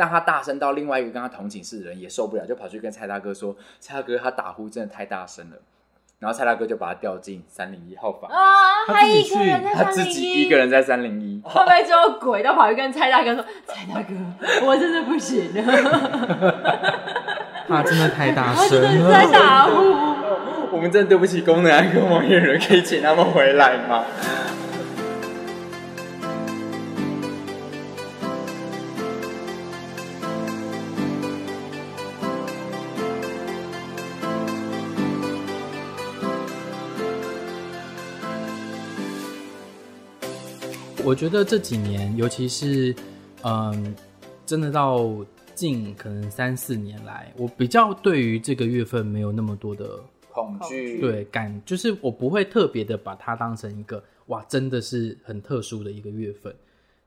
但他大声到另外一个跟他同寝室的人也受不了，就跑去跟蔡大哥说：“蔡大哥，他打呼真的太大声了。”然后蔡大哥就把他调进三零一号房啊，他一个人在他自己一个人在三零一，后来之后鬼都跑去跟蔡大哥说：“蔡大哥，我真的不行了。”他真的太大声了，我真的在打呼。我们真的对不起功能癌跟王彦仁，可以请他们回来吗？我觉得这几年，尤其是嗯，真的到近可能三四年来，我比较对于这个月份没有那么多的恐惧，对感，就是我不会特别的把它当成一个哇，真的是很特殊的一个月份，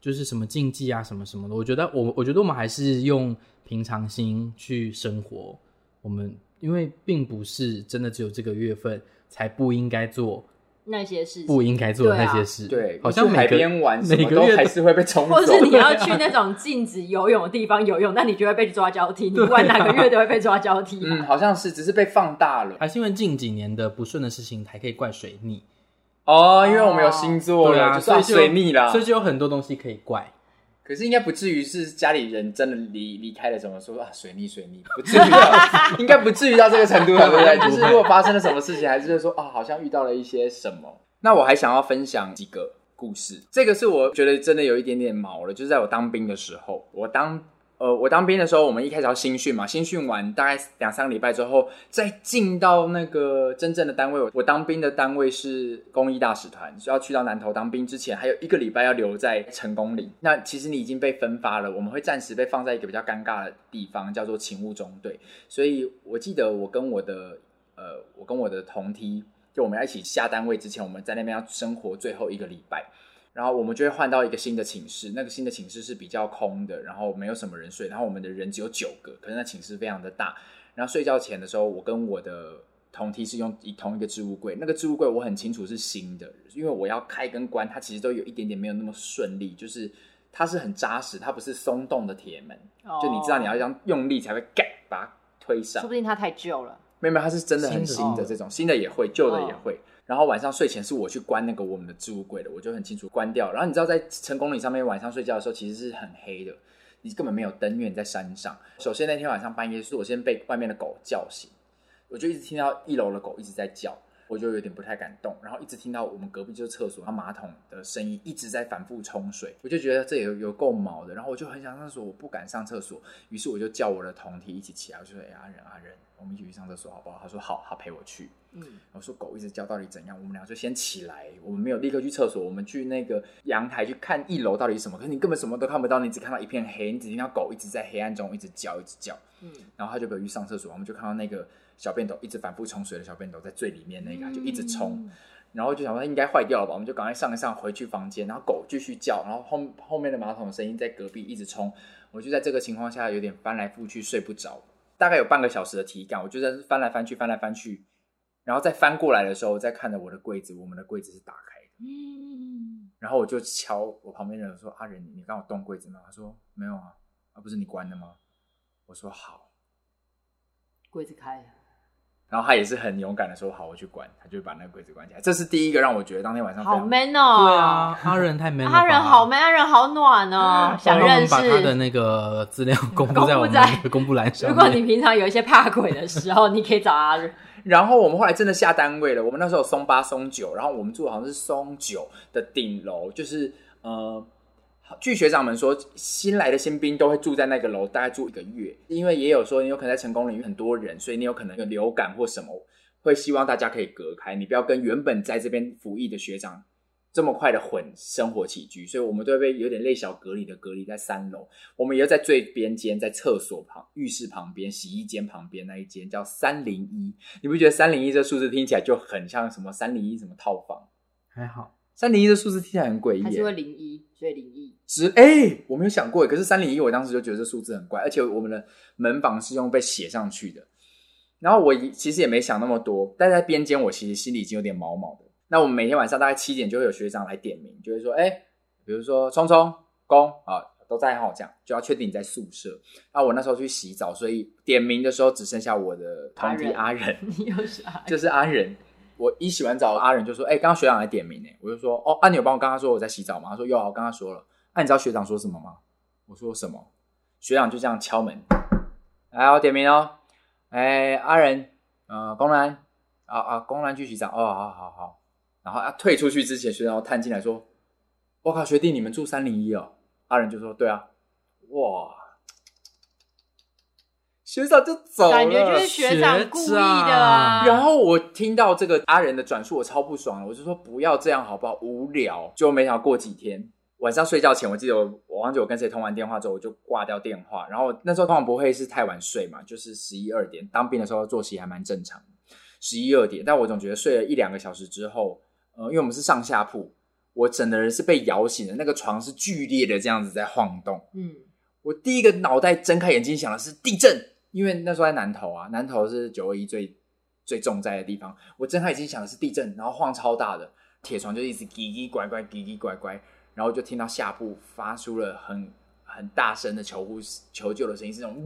就是什么禁忌啊，什么什么的。我觉得我我觉得我们还是用平常心去生活，我们因为并不是真的只有这个月份才不应该做。那些事不应该做的那些事，对，好像海边玩每个月还是会被冲走，或是你要去那种禁止游泳的地方游泳，那你就会被抓交替，你不管哪个月都会被抓交替。嗯，好像是，只是被放大了，还是因为近几年的不顺的事情，还可以怪水逆。哦，因为我们有星座了，所以水逆啦，所以就有很多东西可以怪。可是应该不至于是家里人真的离离开了什么说啊水逆水逆，不至于到，应该不至于到这个程度，对不对？就是如果发生了什么事情，还是说啊好像遇到了一些什么。那我还想要分享几个故事，这个是我觉得真的有一点点毛了，就是在我当兵的时候，我当呃我当兵的时候，我们一开始要新训嘛，新训完大概两三个礼拜之后，再进到那个真正的单位。我当兵的单位是公益大使团，要去到南投当兵之前，还有一个礼拜要留在成功岭。那其实你已经被分发了，我们会暂时被放在一个比较尴尬的地方，叫做勤务中队。所以我记得我跟我的呃，我跟我的同梯。就我们要一起下单位之前，我们在那边要生活最后一个礼拜，然后我们就会换到一个新的寝室。那个新的寝室是比较空的，然后没有什么人睡，然后我们的人只有九个，可是那寝室非常的大。然后睡觉前的时候，我跟我的同梯是用同一个置物柜，那个置物柜我很清楚是新的，因为我要开跟关，它其实都有一点点没有那么顺利，就是它是很扎实，它不是松动的铁门，就你知道你要这样用力才会盖把它推上，说不定它太旧了。没有，没有，它是真的很新的这种，新的也会，旧的也会。然后晚上睡前是我去关那个我们的置物柜的，我就很清楚关掉。然后你知道在成功岭上面晚上睡觉的时候，其实是很黑的，你根本没有灯，因为你在山上。首先那天晚上半夜是我先被外面的狗叫醒，我就一直听到一楼的狗一直在叫，我就有点不太敢动。然后一直听到我们隔壁就是厕所，然后马桶的声音一直在反复冲水，我就觉得这有有够毛的。然后我就很想上厕所，我不敢上厕所，于是我就叫我的同体一起起来，我就说：“哎，阿仁，阿仁。”我们一起去上厕所好不好？他说好，他陪我去。嗯，我说狗一直叫，到底怎样？我们俩就先起来，我们没有立刻去厕所，我们去那个阳台去看一楼到底是什么。可是你根本什么都看不到，你只看到一片黑，你只听到狗一直在黑暗中一直叫，一直叫。嗯，然后他就陪我去上厕所，我们就看到那个小便斗一直反复冲水的小便斗在最里面那个，就一直冲。然后就想说应该坏掉了吧，我们就赶快上一上，回去房间。然后狗继续叫，然后后后面的马桶的声音在隔壁一直冲。我就在这个情况下有点翻来覆去睡不着。大概有半个小时的体感，我就在翻来翻去，翻来翻去，然后再翻过来的时候，再看着我的柜子，我们的柜子是打开的。嗯，然后我就敲我旁边的人说：“阿仁，你刚好动柜子吗？”他说：“没有啊，啊不是你关的吗？”我说：“好。”柜子开了。然后他也是很勇敢的说：“好，我去关。”他就把那个柜子关起来。这是第一个让我觉得当天晚上好 man 哦。对啊，阿仁太 man 了。阿仁好 man，阿仁好暖哦。想认识。把他的那个资料 公布在我们的公布栏上。如果你平常有一些怕鬼的时候，你可以找阿仁。然后我们后来真的下单位了。我们那时候有松八、松九，然后我们住的好像是松九的顶楼，就是呃。据学长们说，新来的新兵都会住在那个楼，大概住一个月。因为也有说，你有可能在成功领域很多人，所以你有可能有流感或什么，会希望大家可以隔开，你不要跟原本在这边服役的学长这么快的混生活起居。所以我们都会被有点类小隔离的隔离在三楼。我们也要在最边间，在厕所旁、浴室旁边、洗衣间旁边那一间叫三零一。你不觉得三零一这数字听起来就很像什么三零一什么套房？还好。三零一的数字听起来很诡异，还是会零一，所以零一。只哎、欸，我没有想过，可是三零一，我当时就觉得这数字很怪，而且我们的门房是用被写上去的。然后我其实也没想那么多，但在边间，我其实心里已经有点毛毛的。那我们每天晚上大概七点就会有学长来点名，就会说，哎、欸，比如说聪聪、公啊，都在哈，这样就要确定你在宿舍。啊，我那时候去洗澡，所以点名的时候只剩下我的同弟阿仁，你又是阿 仁，就是阿仁。我一洗完澡，阿仁就说：“哎、欸，刚刚学长来点名呢。”我就说：“哦，啊，你有帮我刚刚说我在洗澡吗？”他说：“有啊，我刚刚说了。”那你知道学长说什么吗？我说什么？学长就这样敲门，来，我点名哦。哎，阿仁，呃，公然，啊啊，公然去洗澡。哦，好好好。然后他退出去之前，学长探进来说：“我靠，学弟，你们住三零一哦？”阿仁就说：“对啊。”哇，学长就走了，感觉就是学长故意的啊。然后我听到这个阿仁的转述，我超不爽了。我就说：“不要这样好不好？无聊。”就没想到过几天晚上睡觉前，我记得我我忘记我跟谁通完电话之后，我就挂掉电话。然后那时候通常不会是太晚睡嘛，就是十一二点。当兵的时候作息还蛮正常，十一二点。但我总觉得睡了一两个小时之后。呃，因为我们是上下铺，我整个人是被摇醒的，那个床是剧烈的这样子在晃动。嗯，我第一个脑袋睁开眼睛想的是地震，因为那时候在南投啊，南投是九二一最最重灾的地方。我睁开眼睛想的是地震，然后晃超大的铁床就一直叽叽拐拐，叽叽拐拐，然后就听到下铺发出了很很大声的求呼求救的声音，是那种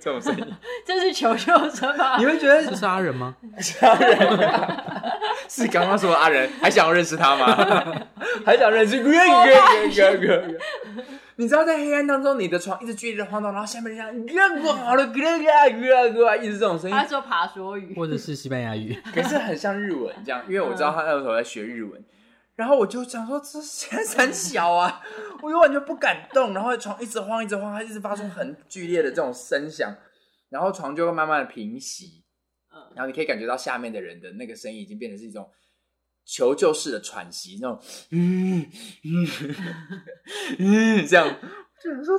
这种声音，这是求救声吗？你会觉得这是阿仁吗？是阿仁。是刚刚说的阿仁，还想要认识他吗？还想认识？你知道在黑暗当中，你的床一直剧烈的晃动，然后下面这样，哇，好了，一直这种声音。他说爬梭语，或者是西班牙语，可是很像日文这样，因为我知道他那时候在学日文。然后我就想说，这现在很小啊，我又完全不敢动，然后床一直晃，一直晃，它一直发出很剧烈的这种声响，然后床就会慢慢的平息。然后你可以感觉到下面的人的那个声音已经变成是一种求救式的喘息，那种嗯嗯嗯这样，就想说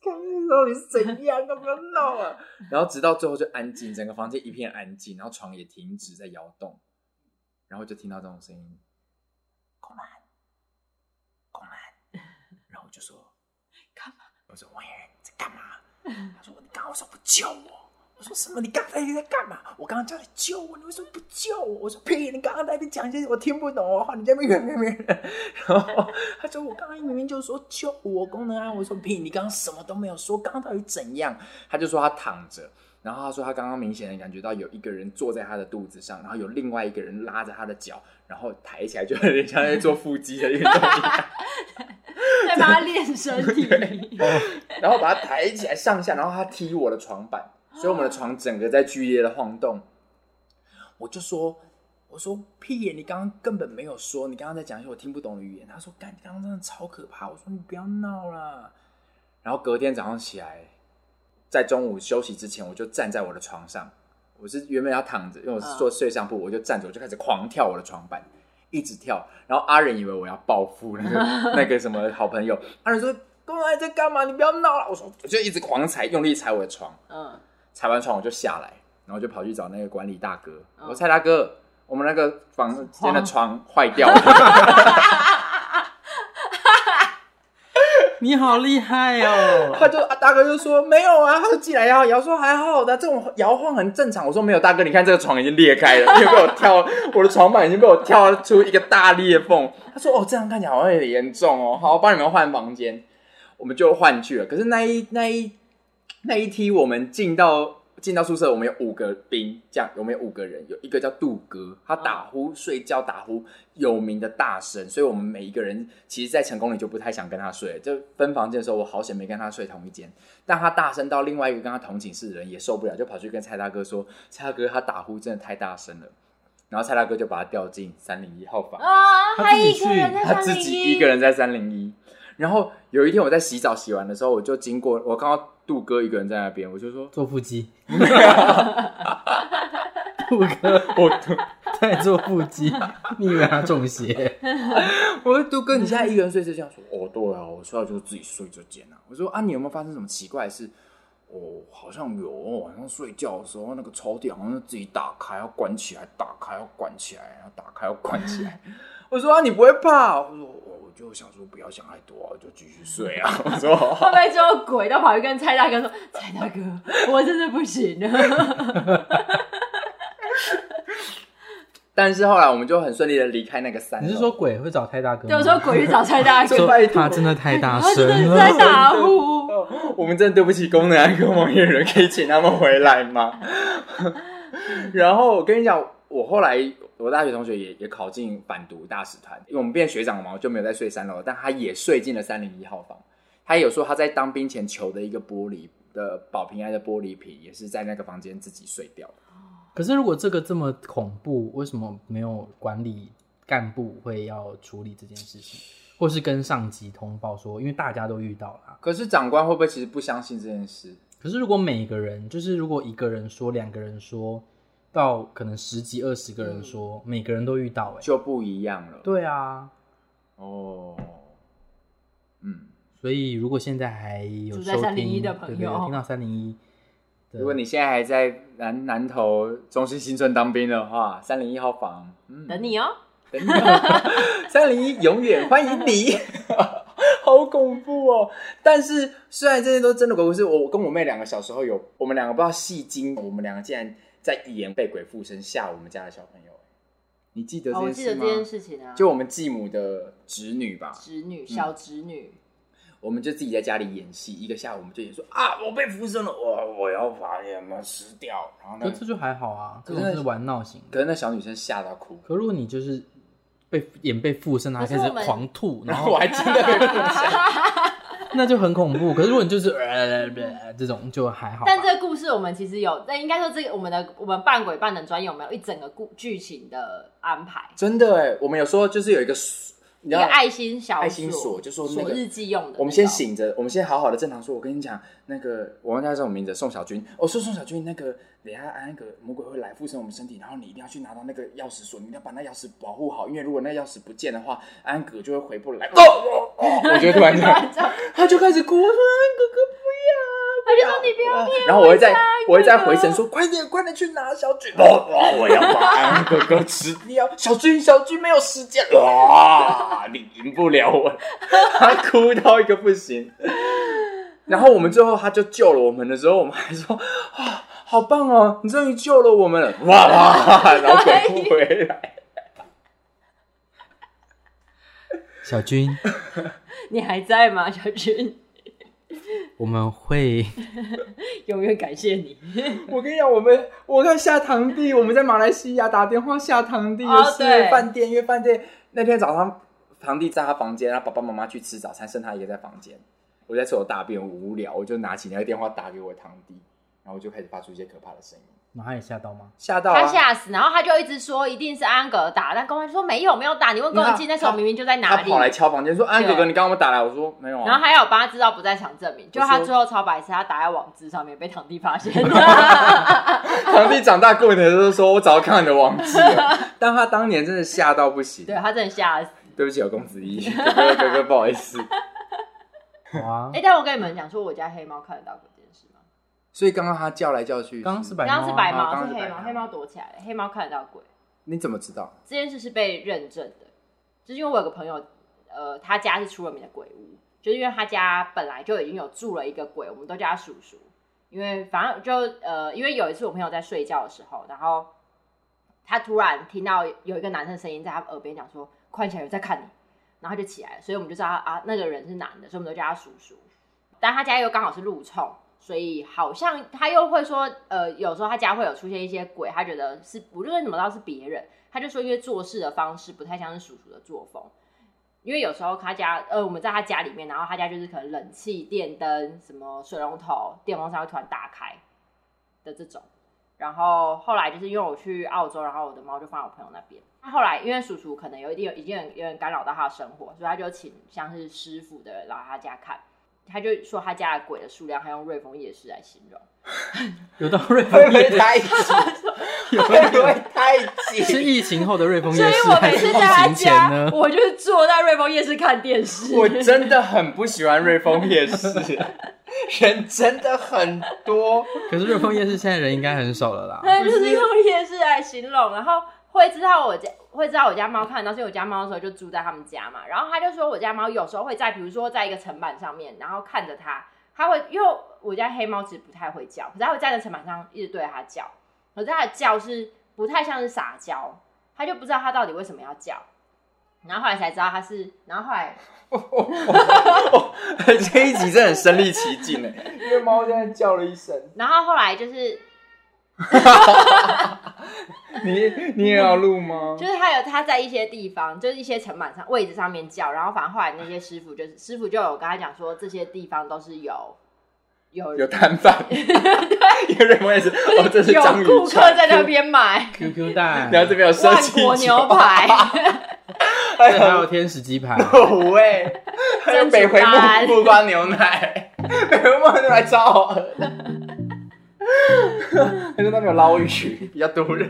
刚刚到底是怎样，都不要闹啊！然后直到最后就安静，整个房间一片安静，然后床也停止在摇动，然后就听到这种声音，公然，公然，然后我就说 干嘛？我说王彦仁你在干嘛？他说你刚刚为什么不救我？我说什么？你刚才你在干嘛？我刚刚叫你救我，你为什么不救我？我说屁！你刚刚在那边讲一些我听不懂的话，你在那边。然后他说我刚刚明明就说救我功能啊！我说屁！你刚刚什么都没有说，刚刚到底怎样？他就说他躺着，然后他说他刚刚明显的感觉到有一个人坐在他的肚子上，然后有另外一个人拉着他的脚，然后抬起来就 有点像在做腹肌的运动一样，在帮他练身体，然后把他抬起来上下，然后他踢我的床板。所以我们的床整个在剧烈的晃动，我就说：“我说屁耶！你刚刚根本没有说，你刚刚在讲一些我听不懂的语言。”他说：“干，你刚刚真的超可怕。”我说：“你不要闹了。”然后隔天早上起来，在中午休息之前，我就站在我的床上。我是原本要躺着，因为我是做睡上铺，我就站着，我就开始狂跳我的床板，一直跳。然后阿仁以为我要报复那个 那个什么好朋友，阿仁说：“公然在干嘛？你不要闹了。”我说：“我就一直狂踩，用力踩我的床。”嗯。踩完床我就下来，然后就跑去找那个管理大哥。我说：“蔡大哥，我们那个房间的床坏掉了。” 你好厉害哦！他就大哥就说：“没有啊。”他就进来摇摇说：“还好的，这种摇晃很正常。”我说：“没有，大哥，你看这个床已经裂开了，又被我跳，我的床板已经被我跳出一个大裂缝。”他说：“哦，这样看起来好像有点严重哦。”好，我帮你们换房间，我们就换去了。可是那一那一。那一梯我们进到进到宿舍，我们有五个兵，这样我们有五个人，有一个叫杜哥，他打呼睡觉打呼有名的大声，所以我们每一个人其实，在成功里就不太想跟他睡。就分房间的时候，我好险没跟他睡同一间。但他大声到另外一个跟他同寝室的人也受不了，就跑去跟蔡大哥说：“蔡大哥，他打呼真的太大声了。”然后蔡大哥就把他调进三零一号房啊，他自己去，他自己一个人在三零一。然后有一天我在洗澡洗完的时候，我就经过，我看到杜哥一个人在那边，我就说做腹肌。杜哥，我在做腹肌，你以为他中邪？我说杜哥，你现在一个人睡这间？说哦，对啊，我睡觉就自己睡这间啊。我说啊，你有没有发生什么奇怪的事？哦，好像有，晚上睡觉的时候那个抽屉好像是自己打开要关起来，打开要关起来，然后打开要关起来。我说啊，你不会怕？我说。就想说不要想太多，就继续睡啊！我说后来之后鬼都跑去跟蔡大哥说：“蔡大哥，我真的不行了。”但是后来我们就很顺利的离开那个山。你是说鬼会找蔡大哥吗？对，我说鬼去找蔡大哥，说他真的太大声了，在打呼。我们真的对不起功能安跟王彦仁，可以请他们回来吗？然后我跟你讲，我后来我大学同学也也考进反毒大使团，因为我们变学长嘛，我就没有再睡三楼，但他也睡进了三零一号房。他也有说他在当兵前求的一个玻璃的保平安的玻璃瓶，也是在那个房间自己碎掉。可是，如果这个这么恐怖，为什么没有管理干部会要处理这件事情，或是跟上级通报说？因为大家都遇到了。可是长官会不会其实不相信这件事？可是，如果每个人，就是如果一个人说，两个人说到可能十几二十个人说，嗯、每个人都遇到，哎，就不一样了。对啊。哦。嗯。所以，如果现在还有收在三零一的朋友，对对对，听到三零一。如果你现在还在南南投中心新村当兵的话，三零一号房，嗯，等你哦，等你哦，三零一永远欢迎你，好恐怖哦！但是虽然这些都真的鬼故事，我跟我妹两个小时候有，我们两个不知道戏精，我们两个竟然在演被鬼附身吓我们家的小朋友，你记得这件事吗？哦，我记得这件事情啊，就我们继母的侄女吧，侄女，小侄女。嗯我们就自己在家里演戏，一个下午我们就演说啊，我被附身了，我我要把你们吃掉。然后呢，这就还好啊，可是是玩闹型。可是那小女生吓到哭。可如果你就是被演被附身，然后开始狂吐，然后 我还真的被附身，那就很恐怖。可是如果你就是呃这种就还好。但这个故事我们其实有，那应该说这个我们的我们扮鬼扮的专业，我们有一整个故剧情的安排。真的哎，我们有说就是有一个。一个爱心小爱心锁，就说那个日记用的。我们先醒着，我们先好好的正常说。我跟你讲，那个我忘记叫什么名字，宋小军。我说宋小军，那个等下安格魔鬼会来附身我们身体，然后你一定要去拿到那个钥匙锁，你一定要把那钥匙保护好，因为如果那钥匙不见的话，安格就会回不来。哦哦哦！我觉得 突然这样，他就开始哭，说安哥哥不要。他就说你不要骗，然后我会再我会再回神说，快点快点去拿小军哇，我要把安哥哥吃掉。小军小军没有时间，哇，你赢不了我，他哭到一个不行。然后我们最后他就救了我们的时候，我们还说啊，好棒哦，你终于救了我们了，哇哇，然后鬼不回来。小军，你还在吗？小军。我们会 永远感谢你。我跟你讲，我们我看下堂弟，我们在马来西亚打电话下堂弟的是饭店，因为饭店那天早上堂弟在他房间，他爸爸妈妈去吃早餐，剩他一个在房间。我在厕所大便无聊，我就拿起那个电话打给我堂弟，然后我就开始发出一些可怕的声音。那他也吓到吗？吓到、啊，他吓死，然后他就一直说一定是安格打，但公安就说没有没有打，你问公安机那时候明明就在哪里？他跑来敲房间说安格哥，你刚刚有没有打来？我说没有啊。然后还有帮他制造不在场证明，就他最后超白痴，他打在网志上面被堂弟发现。堂弟长大过年的时候说，我早就看到你的网志了，但他当年真的吓到不行，对他真的吓死。对不起，有公子一 哥哥哥哥不好意思。好啊，哎，但我跟你们讲说，我家黑猫看得到。所以刚刚他叫来叫去，刚刚是白猫，刚刚是白猫，是黑猫，黑猫躲起来了，黑猫看得到鬼。你怎么知道？这件事是被认证的，就是因为我有个朋友，呃，他家是出了名的鬼屋，就是因为他家本来就已经有住了一个鬼，我们都叫他叔叔。因为反正就呃，因为有一次我朋友在睡觉的时候，然后他突然听到有一个男生声音在他耳边讲说：“快起来，有在看你。”然后他就起来了，所以我们就知道啊，那个人是男的，所以我们都叫他叔叔。但他家又刚好是路冲。所以好像他又会说，呃，有时候他家会有出现一些鬼，他觉得是，不论怎么知道是别人，他就说因为做事的方式不太像是叔叔的作风，因为有时候他家，呃，我们在他家里面，然后他家就是可能冷气、电灯、什么水龙头、电风扇会突然打开的这种，然后后来就是因为我去澳洲，然后我的猫就放我朋友那边，他后来因为叔叔可能有一点有已经有点干扰到他的生活，所以他就请像是师傅的人来他家看。他就说他家的鬼的数量，还用瑞丰夜市来形容，有到瑞丰夜市太挤，有会不会太挤？是疫情后的瑞丰夜市，所以我每次在他家，我就是坐在瑞丰夜市看电视。我真的很不喜欢瑞丰夜市，人真的很多。可是瑞丰夜市现在人应该很少了啦。对，就是用夜市来形容，然后。会知道我家会知道我家猫看得到，所以我家猫的时候就住在他们家嘛。然后他就说我家猫有时候会在，比如说在一个层板上面，然后看着它，它会因为我家黑猫其实不太会叫，可是它会站在层板上一直对着它叫。可是它的叫是不太像是撒娇，它就不知道它到底为什么要叫，然后后来才知道他是，然后后来，这一集真的很身临其境哎，因为猫现在叫了一声，然后后来就是。你你也要录吗？就是他有他在一些地方，就是一些层板上位置上面叫，然后反正后来那些师傅就是师傅就有跟他讲说，这些地方都是有有有摊贩，有人会是哦，这是章鱼，有顾客在那边买 QQ 蛋，然后这边有万国牛排，还有天使鸡排，喂，还有北回木木瓜牛奶，北回木瓜牛奶超好喝。还是那边捞鱼，比较多人。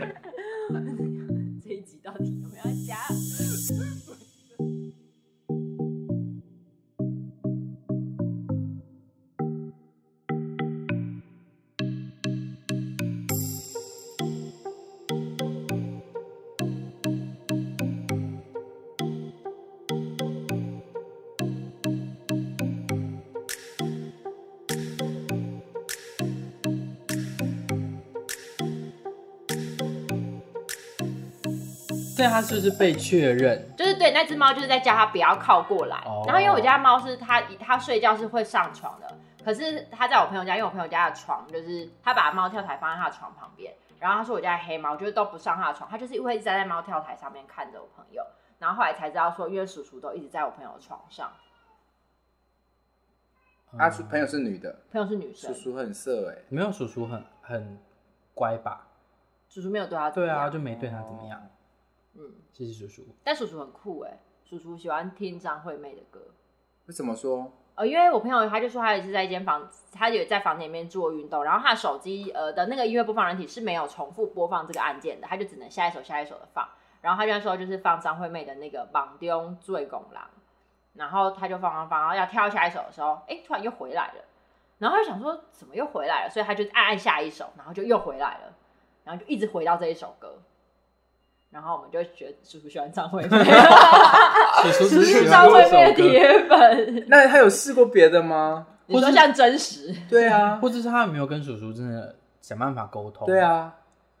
但他是不是被确认？就是对那只猫，就是在叫它不要靠过来。Oh. 然后因为我家猫是它，它睡觉是会上床的。可是它在我朋友家，因为我朋友家的床就是他把猫跳台放在他的床旁边。然后他说我家的黑猫就是都不上他的床，他就是会一直在猫跳台上面看着我朋友。然后后来才知道说，因为叔叔都一直在我朋友的床上。他朋友是女的，朋友是女生。叔叔很色哎，没有叔叔很很乖吧？叔叔没有对他对啊，就没对他怎么样。嗯，谢谢叔叔。但叔叔很酷哎，叔叔喜欢听张惠妹的歌。为什么说？呃，因为我朋友他就说他也是在一间房，他也在房间里面做运动，然后他的手机呃的那个音乐播放软体是没有重复播放这个按键的，他就只能下一首下一首的放。然后他就说就是放张惠妹的那个《绑丢醉拱狼》，然后他就放放放，然后要跳下一首的时候，哎，突然又回来了，然后他就想说怎么又回来了，所以他就按按下一首，然后就又回来了，然后就一直回到这一首歌。然后我们就觉得叔叔喜欢张惠妹，叔叔是张惠妹的铁粉。那他有试过别的吗？你说像真实？对啊，或者是他有没有跟叔叔真的想办法沟通？对啊。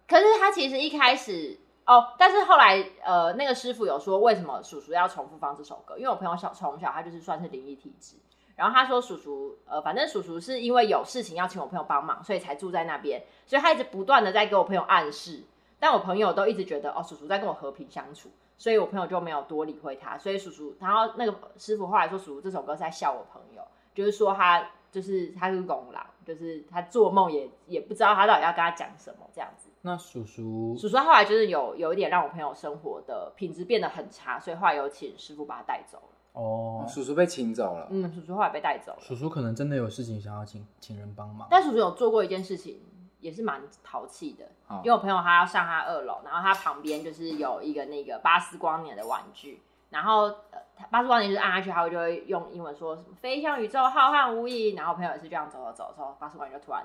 可是他其实一开始哦，但是后来呃，那个师傅有说为什么叔叔要重复放这首歌？因为我朋友小从小他就是算是灵异体质，然后他说叔叔呃，反正叔叔是因为有事情要请我朋友帮忙，所以才住在那边，所以他一直不断的在给我朋友暗示。但我朋友都一直觉得哦，叔叔在跟我和平相处，所以我朋友就没有多理会他。所以叔叔，然后那个师傅后来说，叔叔这首歌是在笑我朋友，就是说他就是他是聋狼，就是他做梦也也不知道他到底要跟他讲什么这样子。那叔叔，叔叔后来就是有有一点让我朋友生活的品质变得很差，所以后来有请师傅把他带走了。哦，叔叔被请走了。嗯，叔叔后来被带走了。叔叔可能真的有事情想要请请人帮忙。但叔叔有做过一件事情。也是蛮淘气的，因为我朋友他要上他二楼，然后他旁边就是有一个那个巴斯光年的玩具，然后呃，巴斯光年就是按下去，他会就会用英文说什么“飞向宇宙，浩瀚无垠”，然后我朋友也是这样走走走的时候，巴斯光年就突然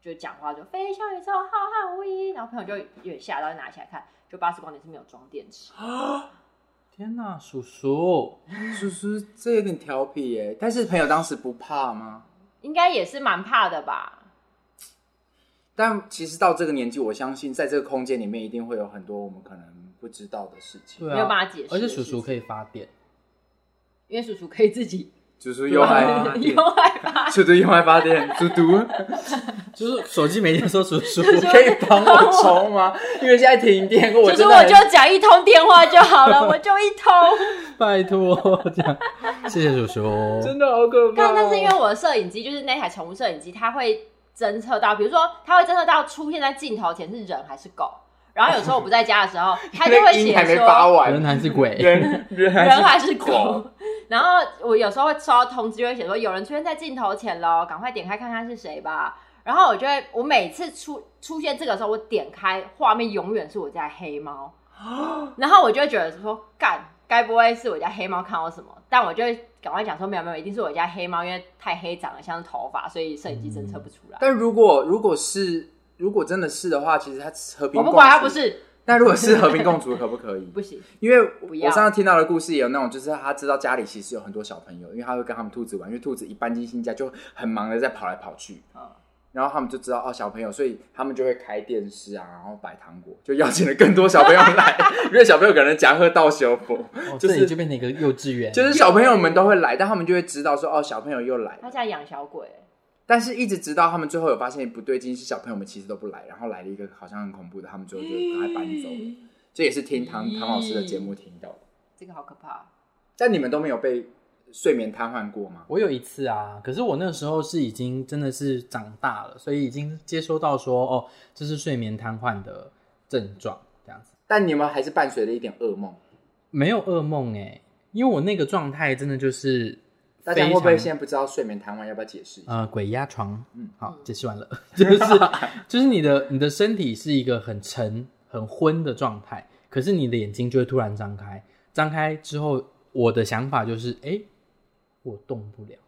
就讲话就“飞向宇宙，浩瀚无垠”，然后朋友就有点吓到，就拿起来看，就巴斯光年是没有装电池。天哪，叔叔，叔叔这有点调皮耶，但是朋友当时不怕吗？应该也是蛮怕的吧。但其实到这个年纪，我相信在这个空间里面一定会有很多我们可能不知道的事情，没有办法解释。而且叔叔可以发电，因为叔叔可以自己，叔叔又爱发电，用爱发，叔叔又爱发电，嘟嘟，就是手机每天说叔叔 可以帮我充吗？因为现在停电，我就是我就讲一通电话就好了，我就一通，拜托这样，谢谢叔叔，真的好可怕。但是因为我的摄影机就是那台宠物摄影机，它会。侦测到，比如说，它会侦测到出现在镜头前是人还是狗。然后有时候我不在家的时候，它就会写说人还是鬼，人人还是狗。然后我有时候会收到通知，就会写说有人出现在镜头前喽，赶快点开看看是谁吧。然后我就会，我每次出出现这个时候，我点开画面永远是我家黑猫。然后我就会觉得说，干，该不会是我家黑猫看到什么？但我就会赶快讲说没有没有，一定是我家黑猫，因为太黑长得像是头发，所以摄影机侦测不出来。但如果如果是如果真的是的话，其实它和平。我不管它不是。但如果是和平共处，可不可以？不行，因为我上次听到的故事也有那种，就是他知道家里其实有很多小朋友，因为他会跟他们兔子玩，因为兔子一搬进新家就很忙的在跑来跑去。然后他们就知道哦，小朋友，所以他们就会开电视啊，然后摆糖果，就邀请了更多小朋友来，因为小朋友可能夹喝到修复，哦、就是这就变成一个幼稚园，就是小朋友们都会来，但他们就会知道说哦，小朋友又来。他在养小鬼，但是一直直到他们最后有发现不对劲，是小朋友们其实都不来，然后来了一个好像很恐怖的，他们最后就赶快搬走了。这也是听唐唐老师的节目听到的，这个好可怕。但你们都没有被。睡眠瘫痪过吗？我有一次啊，可是我那时候是已经真的是长大了，所以已经接收到说哦，这是睡眠瘫痪的症状这样子。但你们还是伴随了一点噩梦？没有噩梦哎，因为我那个状态真的就是，大家会不会现在不知道睡眠瘫痪？要不要解释一下？呃，鬼压床。嗯，好，解释完了，就 是就是你的你的身体是一个很沉很昏的状态，可是你的眼睛就会突然张开，张开之后，我的想法就是哎。诶我动不了，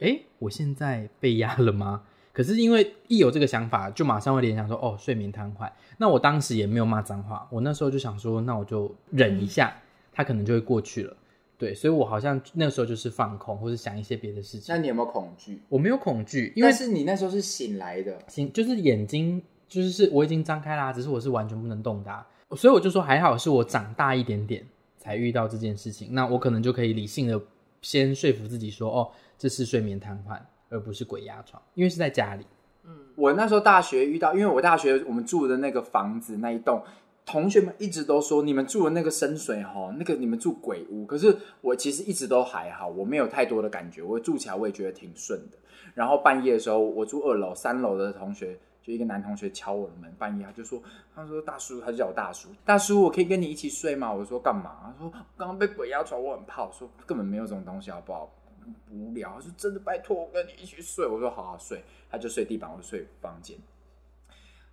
哎，我现在被压了吗？可是因为一有这个想法，就马上会联想说，哦，睡眠瘫痪。那我当时也没有骂脏话，我那时候就想说，那我就忍一下，它可能就会过去了。对，所以我好像那个时候就是放空，或者想一些别的事情。那你有没有恐惧？我没有恐惧，因为是你那时候是醒来的，醒就是眼睛就是是我已经张开啦，只是我是完全不能动的啊，所以我就说还好是我长大一点点才遇到这件事情，那我可能就可以理性的。先说服自己说：“哦，这是睡眠瘫痪，而不是鬼压床，因为是在家里。”嗯，我那时候大学遇到，因为我大学我们住的那个房子那一栋，同学们一直都说你们住的那个深水齁，那个你们住鬼屋。可是我其实一直都还好，我没有太多的感觉，我住起来我也觉得挺顺的。然后半夜的时候，我住二楼，三楼的同学。就一个男同学敲我的门，半夜他就说：“他说大叔，他就叫我大叔，大叔，我可以跟你一起睡吗？”我说：“干嘛？”他说：“刚刚被鬼压床，我很怕。”我说：“根本没有这种东西，好不好？无聊。”他说：“真的，拜托我跟你一起睡。”我说：“好好睡。”他就睡地板，我就睡房间。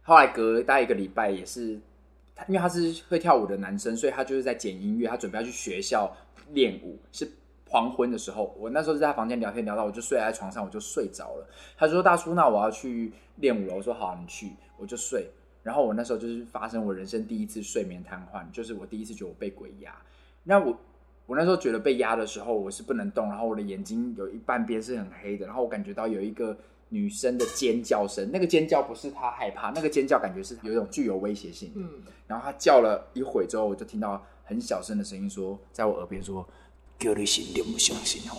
后来隔大概一个礼拜，也是他，因为他是会跳舞的男生，所以他就是在剪音乐，他准备要去学校练舞，是。黄昏的时候，我那时候是在房间聊天，聊到我就睡在床上，我就睡着了。他说：“大叔，那我要去练舞了。”我说：“好，你去。”我就睡。然后我那时候就是发生我人生第一次睡眠瘫痪，就是我第一次觉得我被鬼压。那我我那时候觉得被压的时候，我是不能动，然后我的眼睛有一半边是很黑的，然后我感觉到有一个女生的尖叫声，那个尖叫不是她害怕，那个尖叫感觉是有一种具有威胁性。嗯。然后她叫了一会之后，我就听到很小声的声音说，在我耳边说。叫你信你不相信哦？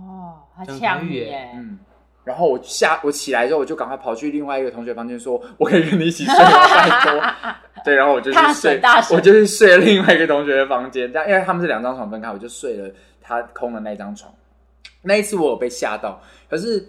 哦，他呛你耶！嗯，然后我下我起来之后，我就赶快跑去另外一个同学房间，说：“我可以跟你一起睡吗？”拜托。对，然后我就去睡，我就去睡了另外一个同学的房间。这样，因为他们是两张床分开，我就睡了他空的那张床。那一次我有被吓到，可是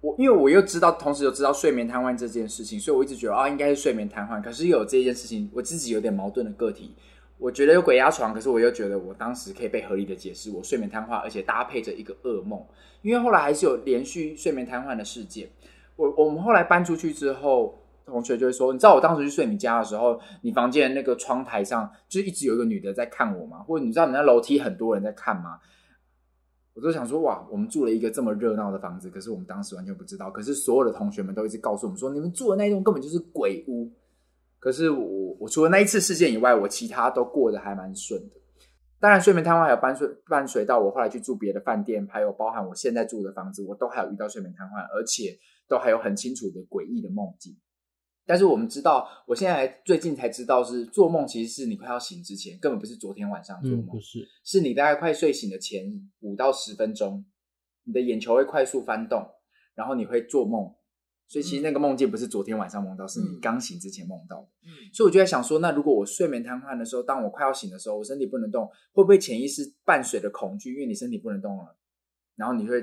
我因为我又知道，同时又知道睡眠瘫痪这件事情，所以我一直觉得啊，应该是睡眠瘫痪。可是又有这件事情，我自己有点矛盾的个体。我觉得有鬼压床，可是我又觉得我当时可以被合理的解释，我睡眠瘫痪，而且搭配着一个噩梦，因为后来还是有连续睡眠瘫痪的事件。我我们后来搬出去之后，同学就会说，你知道我当时去睡你家的时候，你房间那个窗台上就一直有一个女的在看我吗？或者你知道你那楼梯很多人在看吗？我就想说，哇，我们住了一个这么热闹的房子，可是我们当时完全不知道。可是所有的同学们都一直告诉我们说，你们住的那一栋根本就是鬼屋。可是我我除了那一次事件以外，我其他都过得还蛮顺的。当然，睡眠瘫痪还有伴随伴随到我后来去住别的饭店，还有包含我现在住的房子，我都还有遇到睡眠瘫痪，而且都还有很清楚的诡异的梦境。但是我们知道，我现在最近才知道是做梦，其实是你快要醒之前，根本不是昨天晚上做梦，嗯，不是，是你大概快睡醒的前五到十分钟，你的眼球会快速翻动，然后你会做梦。所以其实那个梦境不是昨天晚上梦到，是你刚醒之前梦到的。嗯，所以我就在想说，那如果我睡眠瘫痪的时候，当我快要醒的时候，我身体不能动，会不会潜意识伴随着恐惧？因为你身体不能动了，然后你会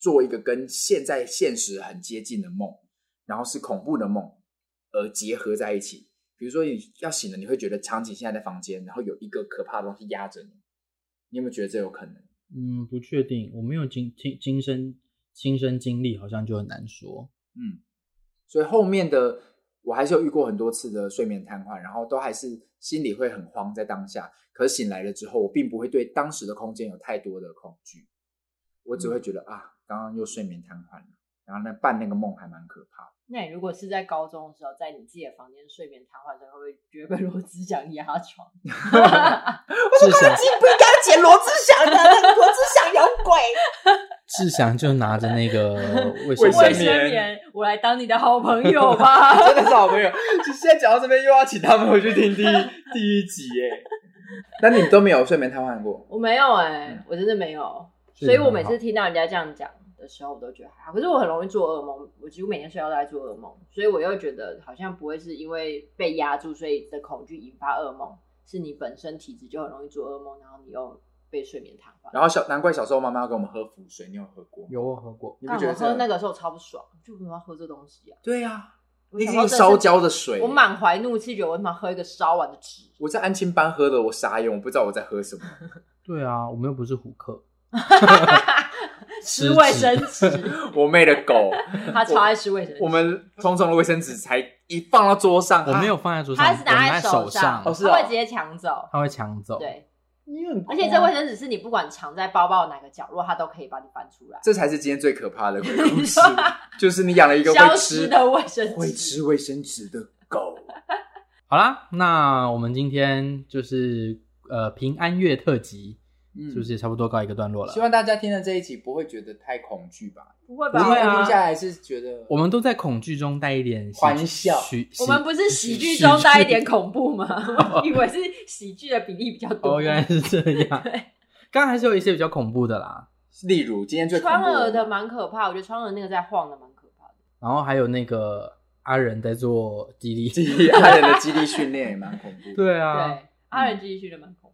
做一个跟现在现实很接近的梦，然后是恐怖的梦，而结合在一起。比如说你要醒了，你会觉得场景现在在房间，然后有一个可怕的东西压着你。你有没有觉得这有可能？嗯，不确定，我没有亲亲亲身亲身经历，好像就很难说。嗯，所以后面的我还是有遇过很多次的睡眠瘫痪，然后都还是心里会很慌在当下。可醒来了之后，我并不会对当时的空间有太多的恐惧，我只会觉得、嗯、啊，刚刚又睡眠瘫痪了。然后呢，办那个梦还蛮可怕的。那你如果是在高中的时候，在你自己的房间睡眠瘫痪的时候，会不会觉得被罗志祥压床？志祥不应该捡罗志祥的，罗志祥有鬼。志祥就拿着那个卫卫生生棉，我来当你的好朋友吧。真的是好朋友。就现在讲到这边，又要请他们回去听第一第一集耶。但你都没有睡眠瘫痪过？我没有哎、欸，我真的没有。所以我每次听到人家这样讲的时候，我都觉得还好。可是我很容易做噩梦，我几乎每天睡觉都在做噩梦，所以我又觉得好像不会是因为被压住，所以的恐惧引发噩梦，是你本身体质就很容易做噩梦，然后你又被睡眠瘫痪。然后小难怪小时候妈妈要给我们喝符水，你有喝过？有我喝过。你不觉得、那个时候超不爽，就为什么要喝这东西啊？对呀、啊，我那是烧焦的水。我满怀怒气，觉得我他妈喝一个烧完的纸。我在安亲班喝的，我傻眼，我不知道我在喝什么。对啊，我们又不是虎克。吃卫生纸，我妹的狗，她超爱吃卫生纸。我们匆匆的卫生纸才一放到桌上，我没有放在桌上，他是拿在手上，他会直接抢走，他会抢走。对，而且这卫生纸是你不管藏在包包的哪个角落，它都可以把你翻出来。这才是今天最可怕的鬼故事，就是你养了一个会吃的卫生纸，会吃卫生纸的狗。好啦，那我们今天就是呃平安月特辑。是不是也差不多告一个段落了？希望大家听了这一集不会觉得太恐惧吧？不会吧？不会啊，听下来是觉得我们都在恐惧中带一点欢笑。我们不是喜剧中带一点恐怖吗？我 以为是喜剧的比例比较多。哦，原来是这样。对，刚刚还是有一些比较恐怖的啦，例如今天最川儿的蛮可怕，我觉得川儿那个在晃的蛮可怕的。然后还有那个阿仁在做肌力，肌力阿仁的激励训练也蛮恐怖。对啊，对，阿仁肌力训练蛮恐怖。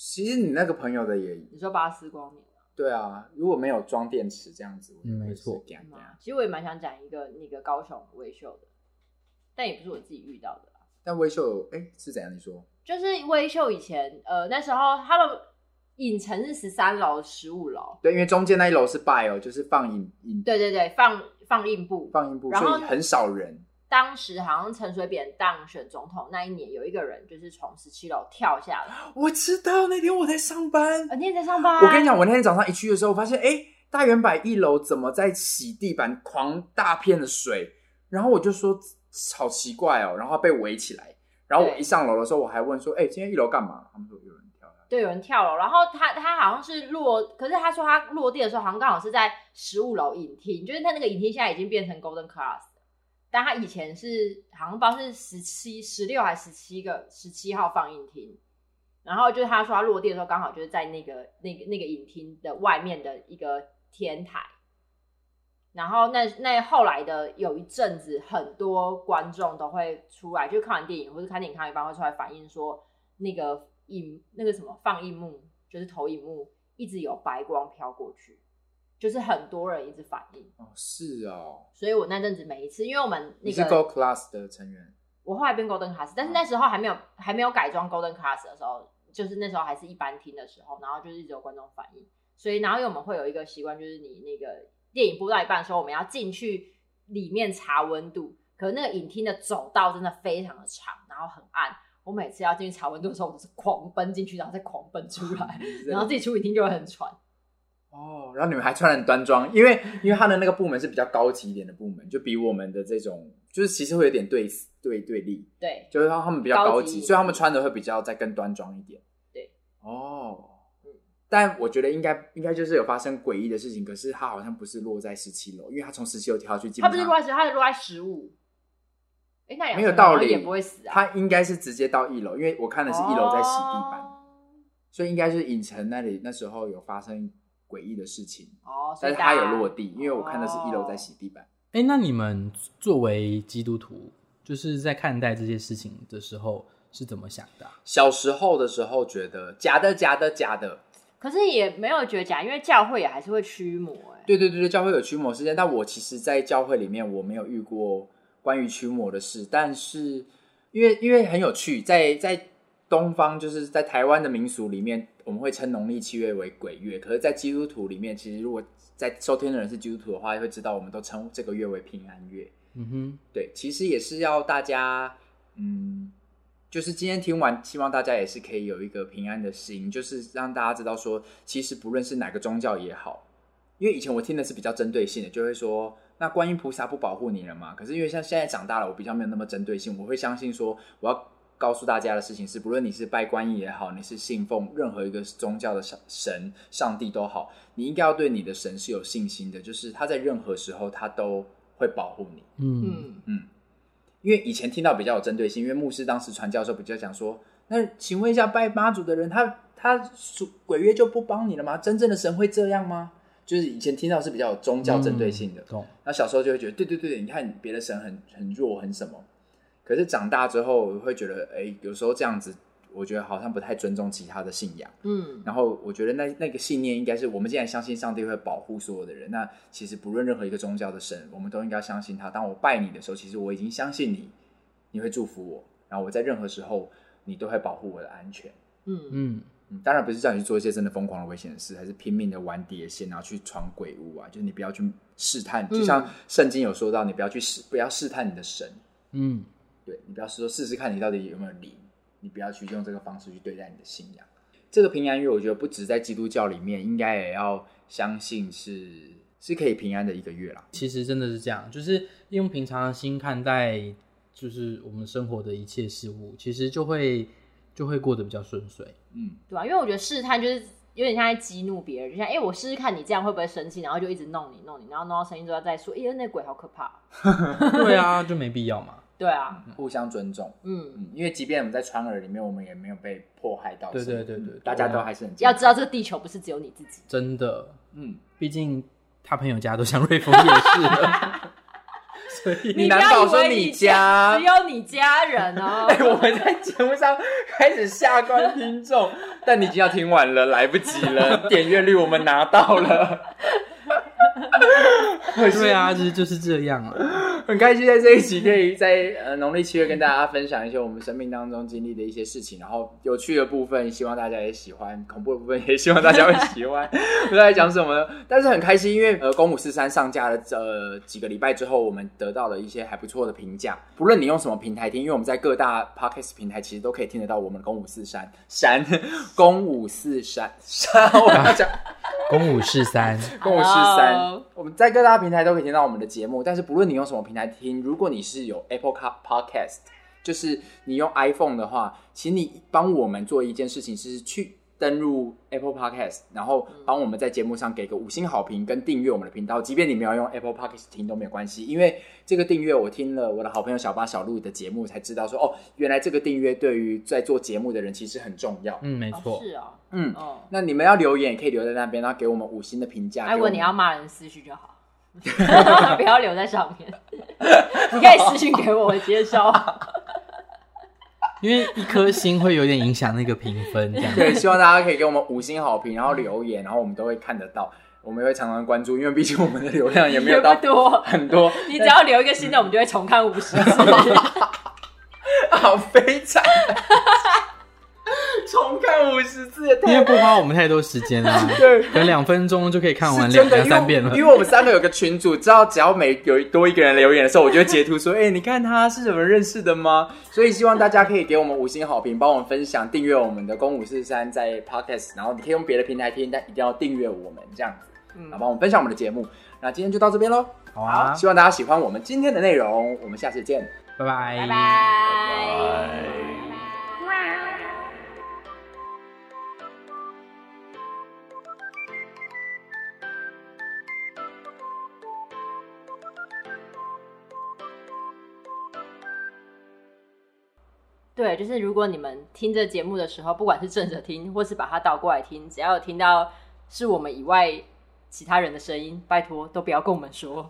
其实你那个朋友的也，你说巴斯光年啊？对啊，如果没有装电池这样子，嗯，没错。其实我也蛮想讲一个那个高雄威秀的，但也不是我自己遇到的啦。但微秀哎是怎样？你说？就是威秀以前呃那时候他们影城是十三楼、十五楼，对，因为中间那一楼是 bio，就是放影影，对对对，放放映部，放映部，所以很少人。当时好像陈水扁当选总统那一年，有一个人就是从十七楼跳下来。我知道那天我在上班，那天在上班。我跟你讲，我那天早上一去的时候，我发现哎，大圆百一楼怎么在洗地板，狂大片的水。然后我就说好奇怪哦，然后被围起来。然后我一上楼的时候，我还问说，哎，今天一楼干嘛？他们说有人跳。对，有人跳楼。然后他他好像是落，可是他说他落地的时候，好像刚好是在十五楼影厅，就是他那个影厅现在已经变成 Golden Class。但他以前是好像不知道是十七、十六还是十七个十七号放映厅，然后就是他说他落地的时候刚好就是在那个那个那个影厅的外面的一个天台，然后那那后来的有一阵子，很多观众都会出来，就看完电影或者看电影看一半会出来反映说，那个影那个什么放映幕就是投影幕一直有白光飘过去。就是很多人一直反映哦，是哦，所以我那阵子每一次，因为我们那个你是 Gold Class 的成员，我后来变 Golden Class，但是那时候还没有还没有改装 Golden Class 的时候，就是那时候还是一般听的时候，然后就是一直有观众反映，所以然后因为我们会有一个习惯，就是你那个电影播到一半的时候，我们要进去里面查温度，可是那个影厅的走道真的非常的长，然后很暗，我每次要进去查温度的时候，我都是狂奔进去，然后再狂奔出来，然后自己出影厅就会很喘。哦，然后你们还穿得很端庄，因为因为他的那个部门是比较高级一点的部门，就比我们的这种就是其实会有点对对对立，对，就是他们比较高级，所以他们穿的会比较再更端庄一点。对，哦，嗯，但我觉得应该应该就是有发生诡异的事情，可是他好像不是落在十七楼，因为他从十七楼跳下去，基本上他不是落在十，他是落在十五。哎，那没有道理，也不会死啊。他应该是直接到一楼，因为我看的是一楼在洗地板，哦，所以应该是影城那里那时候有发生。诡异的事情哦，但是它有落地，因为我看的是一楼在洗地板。哎、哦欸，那你们作为基督徒，就是在看待这些事情的时候是怎么想的、啊？小时候的时候觉得假的，假的，假的，可是也没有觉得假，因为教会也还是会驱魔。哎，对对对对，教会有驱魔事件，但我其实，在教会里面我没有遇过关于驱魔的事，但是因为因为很有趣，在在。东方就是在台湾的民俗里面，我们会称农历七月为鬼月。可是，在基督徒里面，其实如果在收听的人是基督徒的话，会知道我们都称这个月为平安月。嗯哼，对，其实也是要大家，嗯，就是今天听完，希望大家也是可以有一个平安的心，就是让大家知道说，其实不论是哪个宗教也好，因为以前我听的是比较针对性的，就会说那观音菩萨不保护你了吗？可是因为像现在长大了，我比较没有那么针对性，我会相信说我要。告诉大家的事情是，不论你是拜观音也好，你是信奉任何一个宗教的神、上帝都好，你应该要对你的神是有信心的，就是他在任何时候他都会保护你。嗯嗯，因为以前听到比较有针对性，因为牧师当时传教的时候比较讲说，那请问一下拜妈祖的人，他他属鬼月就不帮你了吗？真正的神会这样吗？就是以前听到是比较有宗教针对性的，嗯、那小时候就会觉得，对对对，你看别的神很很弱，很什么。可是长大之后，我会觉得，哎、欸，有时候这样子，我觉得好像不太尊重其他的信仰。嗯，然后我觉得那那个信念应该是，我们既然相信上帝会保护所有的人，那其实不论任何一个宗教的神，我们都应该相信他。当我拜你的时候，其实我已经相信你，你会祝福我，然后我在任何时候，你都会保护我的安全。嗯嗯嗯，当然不是叫你去做一些真的疯狂的危险的事，还是拼命的玩碟仙，然后去闯鬼屋啊，就是你不要去试探，就像圣经有说到，你不要去试，不要试探你的神。嗯。对，你不要说试试看你到底有没有灵，你不要去用这个方式去对待你的信仰。这个平安月，我觉得不止在基督教里面，应该也要相信是是可以平安的一个月啦。其实真的是这样，就是用平常的心看待，就是我们生活的一切事物，其实就会就会过得比较顺遂。嗯，对吧？因为我觉得试探就是有点像在激怒别人，就像哎，我试试看你这样会不会生气，然后就一直弄你弄你，然后弄到生气之后再说，哎，那鬼好可怕。对啊，就没必要嘛。对啊，互相尊重。嗯嗯，因为即便我们在川儿里面，我们也没有被迫害到。对对对对，大家都还是很要知道，这个地球不是只有你自己。真的，嗯，毕竟他朋友家都像瑞丰也是。所以你难保说你家只有你家人哦？哎，我们在节目上开始下关听众，但你已经要听完了，来不及了。点阅率我们拿到了。对啊，就是就是这样啊。很开心在这一集可以在呃农历七月跟大家分享一些我们生命当中经历的一些事情，然后有趣的部分希望大家也喜欢，恐怖的部分也希望大家会喜欢。不知道在讲什么呢？但是很开心，因为呃公五四三上架了呃几个礼拜之后，我们得到了一些还不错的评价。不论你用什么平台听，因为我们在各大 podcast 平台其实都可以听得到我们公五四三山公五四三山，我要讲公五四三公五四三，我们在各大平台都可以听到我们的节目。但是不论你用什么平台听，如果你是有 Apple Podcast，就是你用 iPhone 的话，请你帮我们做一件事情，是去登录 Apple Podcast，然后帮我们在节目上给个五星好评跟订阅我们的频道。即便你没有用 Apple Podcast 听都没有关系，因为这个订阅我听了我的好朋友小八小路的节目才知道说，哦，原来这个订阅对于在做节目的人其实很重要。嗯，没错，是啊，嗯，哦，那你们要留言也可以留在那边，然后给我们五星的评价。如果你要骂人私讯就好。不要留在上面，你可以私信给我，我接受。因为一颗星会有点影响那个评分，这样对。希望大家可以给我们五星好评，然后留言，然后我们都会看得到，我们也会常常关注。因为毕竟我们的流量也没有到 多很多，你只要留一个新的，我们就会重看五十次。好悲惨。重看五十次，因为不花我们太多时间啊，对，可能两分钟就可以看完两两三遍了。因为我们三个有个群主，知道只要每有多一个人留言的时候，我就会截图说：“ 哎、欸，你看他是怎么认识的吗？”所以希望大家可以给我们五星好评，帮我们分享、订阅我们的公五四三在 Podcast，然后你可以用别的平台听，但一定要订阅我们这样子，嗯，然后帮我们分享我们的节目。那今天就到这边喽，好啊，希望大家喜欢我们今天的内容，我们下次见，拜拜，拜拜。拜拜。对，就是如果你们听这节目的时候，不管是正着听，或是把它倒过来听，只要有听到是我们以外其他人的声音，拜托都不要跟我们说。